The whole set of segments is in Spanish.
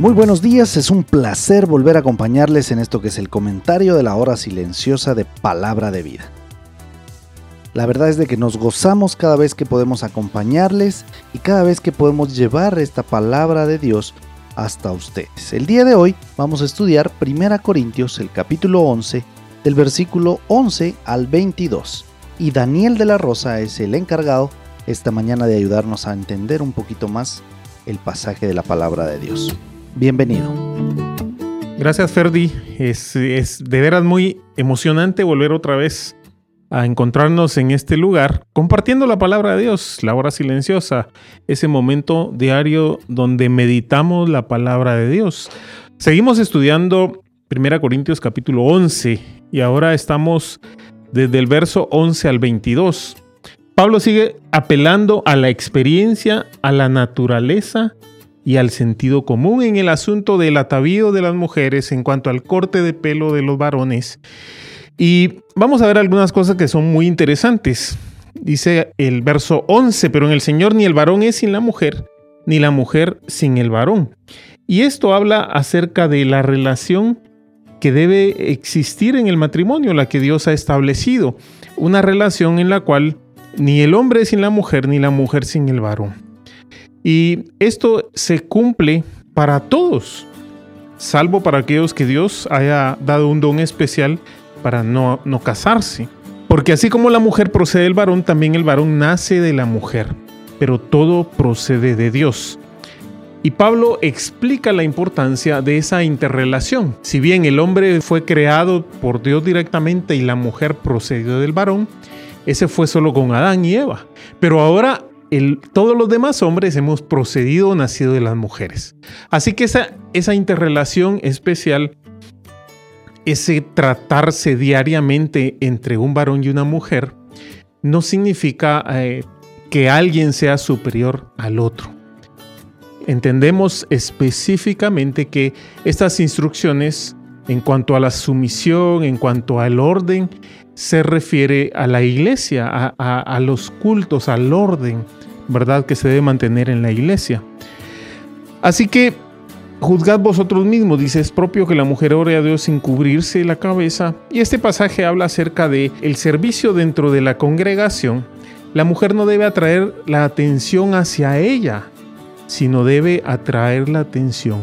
Muy buenos días, es un placer volver a acompañarles en esto que es el comentario de la hora silenciosa de Palabra de Vida. La verdad es de que nos gozamos cada vez que podemos acompañarles y cada vez que podemos llevar esta palabra de Dios hasta ustedes. El día de hoy vamos a estudiar 1 Corintios, el capítulo 11, del versículo 11 al 22. Y Daniel de la Rosa es el encargado esta mañana de ayudarnos a entender un poquito más el pasaje de la palabra de Dios. Bienvenido. Gracias Ferdi, es, de veras muy emocionante volver otra vez a encontrarnos en este lugar compartiendo la palabra de Dios, la hora silenciosa, ese momento diario donde meditamos la palabra de Dios. Seguimos estudiando 1 Corintios capítulo 11 y ahora estamos desde el verso 11 al 22. Pablo sigue apelando a la experiencia, a la naturaleza y al sentido común en el asunto del atavío de las mujeres en cuanto al corte de pelo de los varones y vamos a ver algunas cosas que son muy interesantes. Dice el verso 11, pero en el Señor ni el varón es sin la mujer, ni la mujer sin el varón. Y esto habla acerca de la relación que debe existir en el matrimonio, la que Dios ha establecido. Una relación en la cual ni el hombre es sin la mujer, ni la mujer sin el varón. Y esto se cumple para todos, salvo para aquellos que Dios haya dado un don especial para no, no casarse. Porque así como la mujer procede del varón, también el varón nace de la mujer, pero todo procede de Dios. Y Pablo explica la importancia de esa interrelación. Si bien el hombre fue creado por Dios directamente y la mujer procedió del varón, ese fue solo con Adán y Eva. Pero ahora todos los demás hombres hemos procedido nacido de las mujeres. Así que esa, esa interrelación especial ese tratarse diariamente entre un varón y una mujer no significa eh, que alguien sea superior al otro. Entendemos específicamente que estas instrucciones en cuanto a la sumisión, en cuanto al orden, se refiere a la iglesia, a, los cultos, al orden, ¿verdad? Que se debe mantener en la iglesia. Así que Juzgad vosotros mismos, dice, es propio que la mujer ore a Dios sin cubrirse la cabeza. Y este pasaje habla acerca de el servicio dentro de la congregación. La mujer no debe atraer la atención hacia ella, sino debe atraer la atención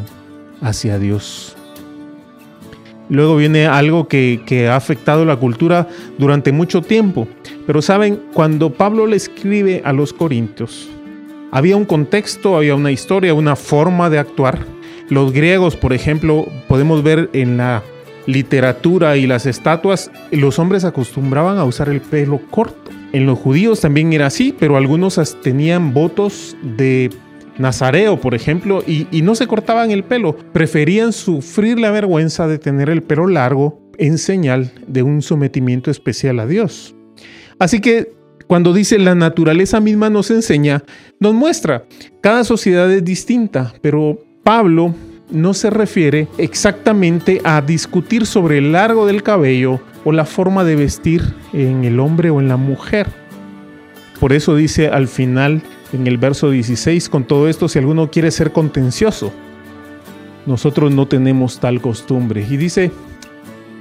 hacia Dios. Luego viene algo que, ha afectado la cultura durante mucho tiempo. Pero saben, cuando Pablo le escribe a los corintios, había un contexto, había una historia, una forma de actuar los griegos, por ejemplo, podemos ver en la literatura y las estatuas, los hombres acostumbraban a usar el pelo corto. En los judíos también era así, pero algunos tenían votos de Nazareo, por ejemplo, y, no se cortaban el pelo. Preferían sufrir la vergüenza de tener el pelo largo en señal de un sometimiento especial a Dios. Así que cuando dice la naturaleza misma nos enseña, nos muestra, cada sociedad es distinta, pero Pablo no se refiere exactamente a discutir sobre el largo del cabello o la forma de vestir en el hombre o en la mujer. Por eso dice al final en el verso 16, con todo esto, si alguno quiere ser contencioso, nosotros no tenemos tal costumbre. Y dice,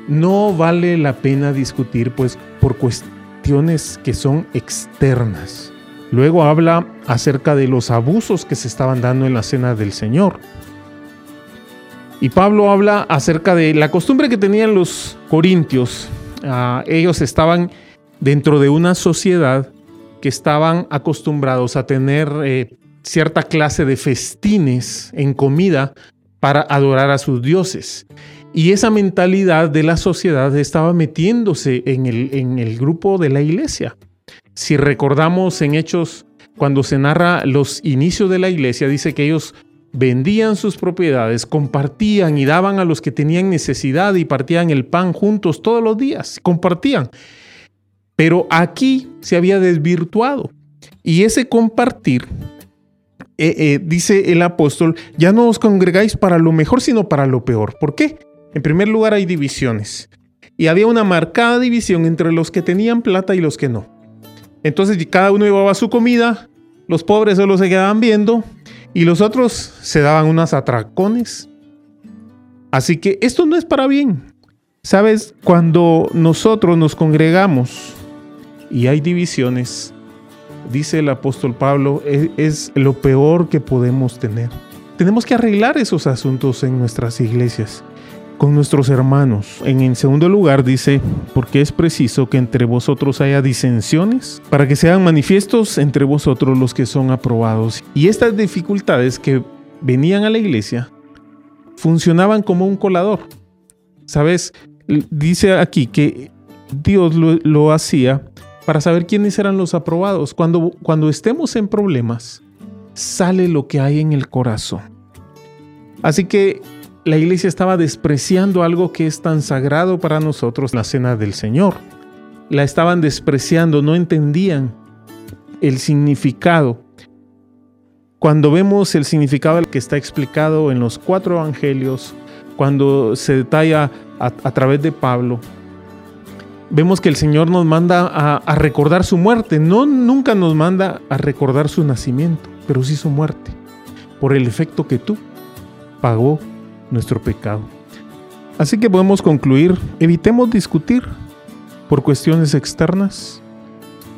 no vale la pena discutir pues por cuestiones que son externas. Luego habla acerca de los abusos que se estaban dando en la cena del Señor. Y Pablo habla acerca de la costumbre que tenían los corintios. Ah, ellos estaban dentro de una sociedad que estaban acostumbrados a tener eh, cierta clase de festines en comida para adorar a sus dioses. Y esa mentalidad de la sociedad estaba metiéndose en el, en el grupo de la iglesia. Si recordamos en Hechos, cuando se narra los inicios de la iglesia, dice que ellos vendían sus propiedades, compartían y daban a los que tenían necesidad y partían el pan juntos todos los días, compartían. Pero aquí se había desvirtuado. Y ese compartir, eh, eh, dice el apóstol, ya no os congregáis para lo mejor, sino para lo peor. ¿Por qué? En primer lugar hay divisiones. Y había una marcada división entre los que tenían plata y los que no. Entonces cada uno llevaba su comida, los pobres solo se quedaban viendo y los otros se daban unas atracones. Así que esto no es para bien. Sabes, cuando nosotros nos congregamos y hay divisiones, dice el apóstol Pablo, es, lo peor que podemos tener. Tenemos que arreglar esos asuntos en nuestras iglesias con nuestros hermanos. En el segundo lugar dice, porque es preciso que entre vosotros haya disensiones, para que sean manifiestos entre vosotros los que son aprobados. Y estas dificultades que venían a la iglesia funcionaban como un colador. ¿Sabes? Dice aquí que Dios lo hacía para saber quiénes eran los aprobados. Cuando, cuando estemos en problemas, sale lo que hay en el corazón. Así que la iglesia estaba despreciando algo que es tan sagrado para nosotros, la cena del Señor. La estaban despreciando, no entendían el significado. Cuando vemos el significado que está explicado en los cuatro evangelios, cuando se detalla a, a través de Pablo, vemos que el Señor nos manda a, recordar su muerte. No nunca nos manda a recordar su nacimiento, pero sí su muerte, por el efecto que tú pagó nuestro pecado. Así que podemos concluir, evitemos discutir por cuestiones externas,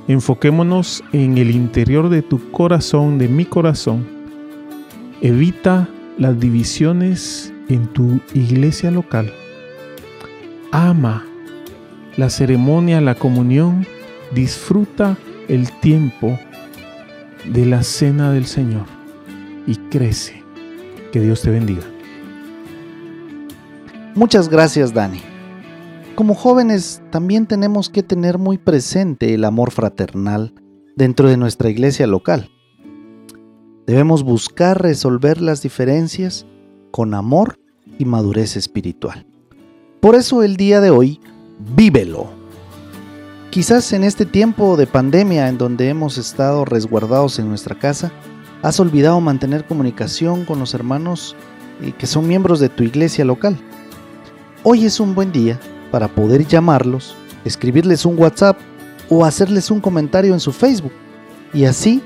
enfoquémonos en el interior de tu corazón, de mi corazón. Evita las divisiones en tu iglesia local. Ama la ceremonia, la comunión, disfruta el tiempo de la cena del Señor y crece. Que Dios te bendiga. Muchas gracias, Dani. Como jóvenes también tenemos que tener muy presente el amor fraternal dentro de nuestra iglesia local. Debemos buscar resolver las diferencias con amor y madurez espiritual. Por eso el día de hoy, vívelo. Quizás en este tiempo de pandemia en donde hemos estado resguardados en nuestra casa, has olvidado mantener comunicación con los hermanos eh, que son miembros de tu iglesia local. Hoy es un buen día para poder llamarlos, escribirles un WhatsApp o hacerles un comentario en su Facebook y así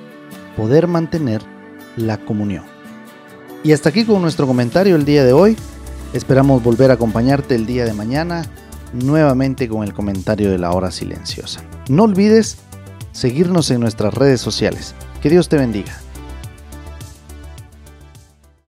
poder mantener la comunión. Y hasta aquí con nuestro comentario el día de hoy. Esperamos volver a acompañarte el día de mañana nuevamente con el comentario de la hora silenciosa. No olvides seguirnos en nuestras redes sociales. Que Dios te bendiga.